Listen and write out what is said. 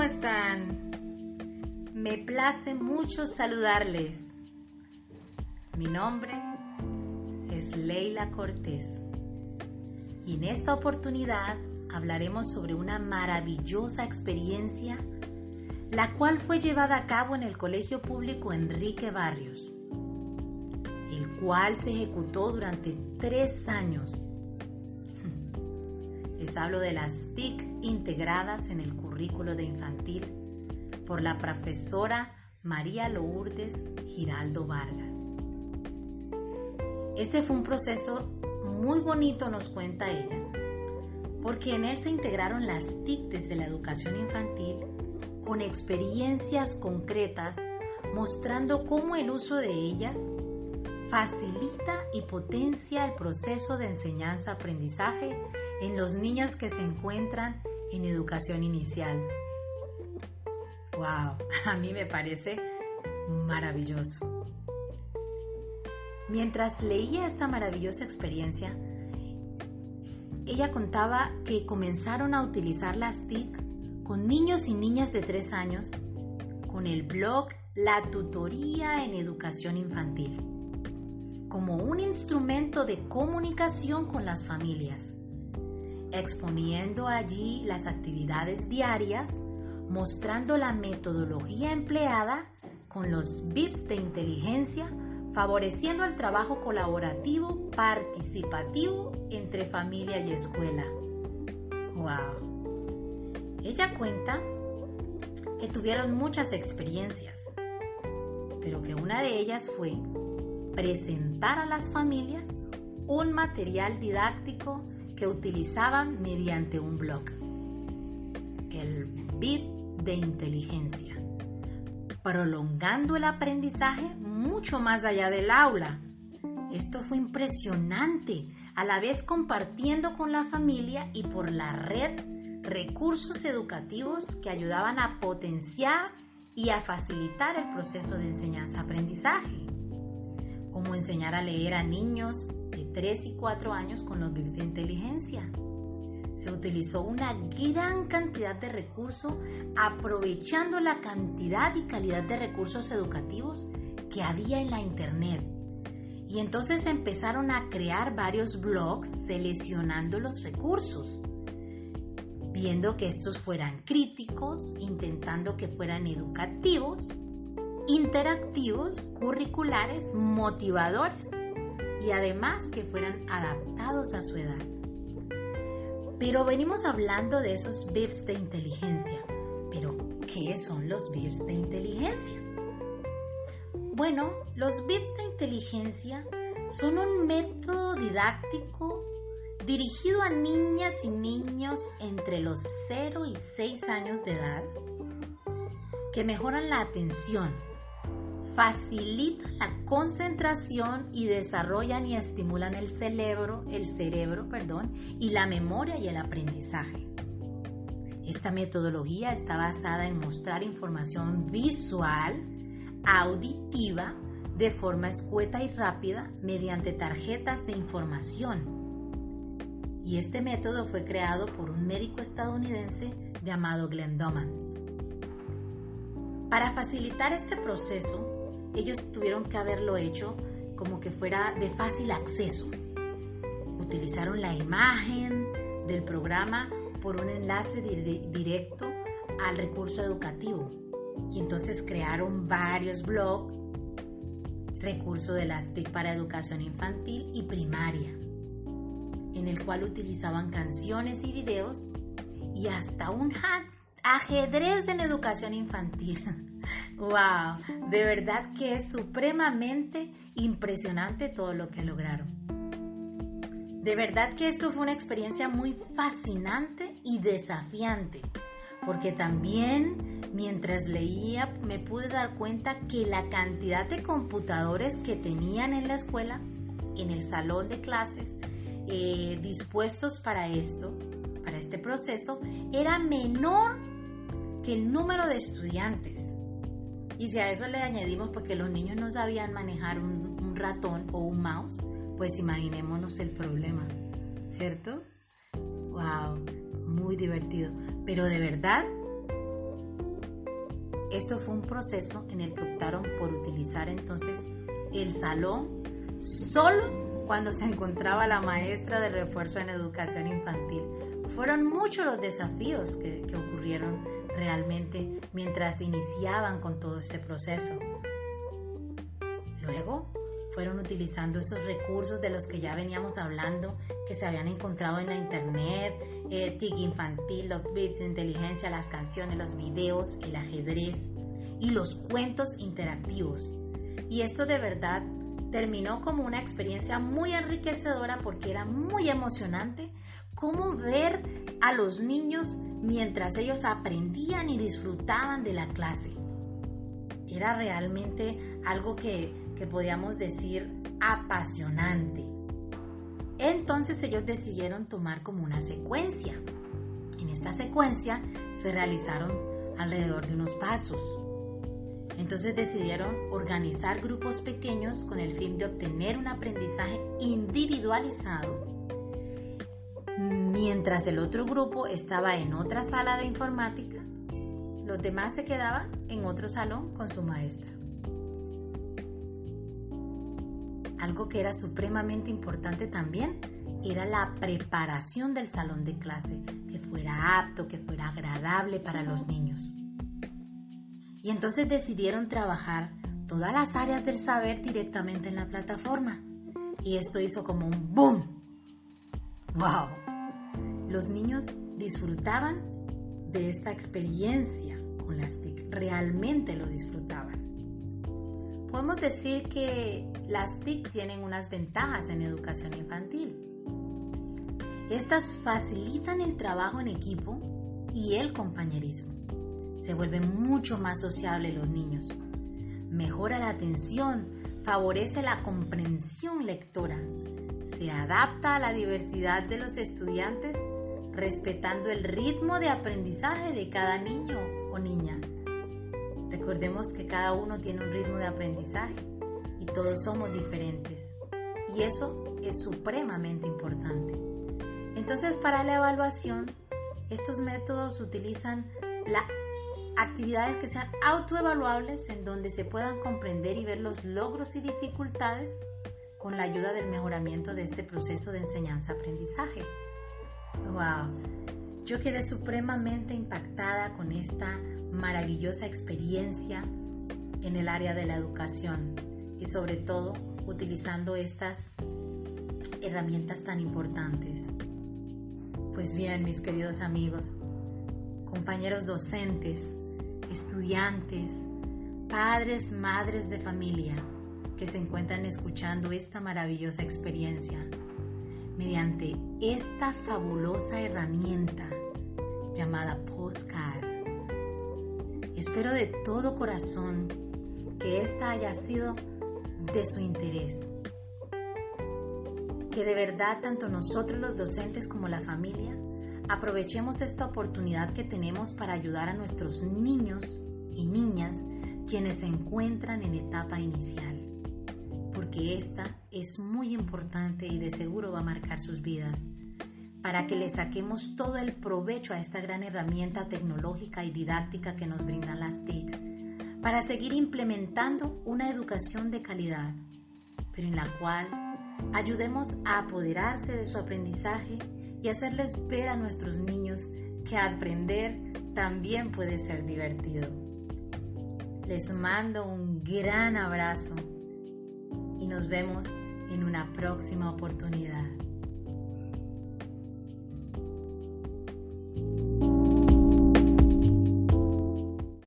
¿cómo están? Me place mucho saludarles. Mi nombre es Leila Cortés y en esta oportunidad hablaremos sobre una maravillosa experiencia la cual fue llevada a cabo en el Colegio Público Enrique Barrios, el cual se ejecutó durante tres años. Les hablo de las TIC integradas en el currículo de infantil por la profesora María Lourdes Giraldo Vargas. Este fue un proceso muy bonito, nos cuenta ella, porque en él se integraron las TIC desde la educación infantil con experiencias concretas mostrando cómo el uso de ellas facilita y potencia el proceso de enseñanza-aprendizaje en los niños que se encuentran en educación inicial. ¡Wow! A mí me parece maravilloso. Mientras leía esta maravillosa experiencia, ella contaba que comenzaron a utilizar las TIC con niños y niñas de 3 años con el blog La Tutoría en Educación Infantil como un instrumento de comunicación con las familias, exponiendo allí las actividades diarias, mostrando la metodología empleada con los VIPs de inteligencia, favoreciendo el trabajo colaborativo, participativo entre familia y escuela. ¡Wow! Ella cuenta que tuvieron muchas experiencias, pero que una de ellas fue presentar a las familias un material didáctico que utilizaban mediante un blog, el bit de inteligencia, prolongando el aprendizaje mucho más allá del aula. Esto fue impresionante, a la vez compartiendo con la familia y por la red recursos educativos que ayudaban a potenciar y a facilitar el proceso de enseñanza-aprendizaje, como enseñar a leer a niños de 3 y 4 años con los bits de inteligencia. Se utilizó una gran cantidad de recursos aprovechando la cantidad y calidad de recursos educativos que había en la Internet. Y entonces empezaron a crear varios blogs seleccionando los recursos viendo que estos fueran críticos, intentando que fueran educativos, interactivos, curriculares, motivadores y además que fueran adaptados a su edad. Pero venimos hablando de esos VIPs de inteligencia. Pero, ¿qué son los VIPs de inteligencia? Bueno, los VIPs de inteligencia son un método didáctico dirigido a niñas y niños entre los 0 y 6 años de edad que mejoran la atención, facilitan la concentración y desarrollan y estimulan el cerebro, el cerebro, perdón, y la memoria y el aprendizaje. Esta metodología está basada en mostrar información visual, auditiva, de forma escueta y rápida mediante tarjetas de información y este método fue creado por un médico estadounidense llamado Glenn Doman. Para facilitar este proceso, ellos tuvieron que haberlo hecho como que fuera de fácil acceso. Utilizaron la imagen del programa por un enlace directo al recurso educativo y entonces crearon varios blogs, recurso de las TIC para educación infantil y primaria en el cual utilizaban canciones y videos y hasta un ajedrez en educación infantil. ¡Wow! De verdad que es supremamente impresionante todo lo que lograron. De verdad que esto fue una experiencia muy fascinante y desafiante, porque también mientras leía me pude dar cuenta que la cantidad de computadores que tenían en la escuela, en el salón de clases, eh, dispuestos para esto, este proceso, era menor que el número de estudiantes. Y si a eso le añadimos porque los niños no sabían manejar un, un ratón o un mouse, pues imaginémonos el problema, ¿cierto? ¡Wow! Muy divertido. Pero de verdad Esto fue un proceso en el que optaron por utilizar entonces el salón solo cuando se encontraba la maestra de refuerzo en educación infantil. Fueron muchos los desafíos que, que ocurrieron realmente mientras iniciaban con todo este proceso. Luego fueron utilizando esos recursos de los que ya veníamos hablando, que se habían encontrado en la internet, el TIC infantil, los bits de inteligencia, las canciones, los videos, el ajedrez y los cuentos interactivos. Y esto de verdad terminó como una experiencia muy enriquecedora porque era muy emocionante cómo ver a los niños mientras ellos aprendían y disfrutaban de la clase. Era realmente algo que que podíamos decir apasionante. Entonces ellos decidieron tomar como una secuencia. En esta secuencia se realizaron alrededor de unos pasos. Entonces decidieron organizar grupos pequeños con el fin de obtener un aprendizaje individualizado, mientras el otro grupo estaba en otra sala de informática. Los demás se quedaban en otro salón con su maestra. Algo que era supremamente importante también era la preparación del salón de clase, que fuera apto, que fuera agradable para los niños. Y entonces decidieron trabajar todas las áreas del saber directamente en la plataforma. Y esto hizo como un boom. ¡Wow! Los niños disfrutaban de esta experiencia con las TIC, realmente lo disfrutaban. Podemos decir que las TIC tienen unas ventajas en educación infantil. Estas facilitan el trabajo en equipo y el compañerismo. Se vuelven mucho más sociables los niños. Mejora la atención, favorece la comprensión lectora. Se adapta a la diversidad de los estudiantes respetando el ritmo de aprendizaje de cada niño o niña. Recordemos que cada uno tiene un ritmo de aprendizaje y todos somos diferentes. Y eso es supremamente importante. Entonces, para la evaluación, estos métodos utilizan las actividades que sean autoevaluables en donde se puedan comprender y ver los logros y dificultades con la ayuda del mejoramiento de este proceso de enseñanza-aprendizaje. ¡Wow! Yo quedé supremamente impactada con esta maravillosa experiencia en el área de la educación y sobre todo utilizando estas herramientas tan importantes. Pues bien, mis queridos amigos, compañeros docentes, estudiantes, padres, madres de familia que se encuentran escuchando esta maravillosa experiencia, mediante esta fabulosa herramienta llamada Postcard. Espero de todo corazón que esta haya sido de su interés. Que de verdad tanto nosotros los docentes como la familia aprovechemos esta oportunidad que tenemos para ayudar a nuestros niños y niñas quienes se encuentran en etapa inicial, porque esta es muy importante y de seguro va a marcar sus vidas, para que le saquemos todo el provecho a esta gran herramienta tecnológica y didáctica que nos brindan las TIC para seguir implementando una educación de calidad, pero en la cual ayudemos a apoderarse de su aprendizaje y hacerles ver a nuestros niños que aprender también puede ser divertido. Les mando un gran abrazo y nos vemos en una próxima oportunidad.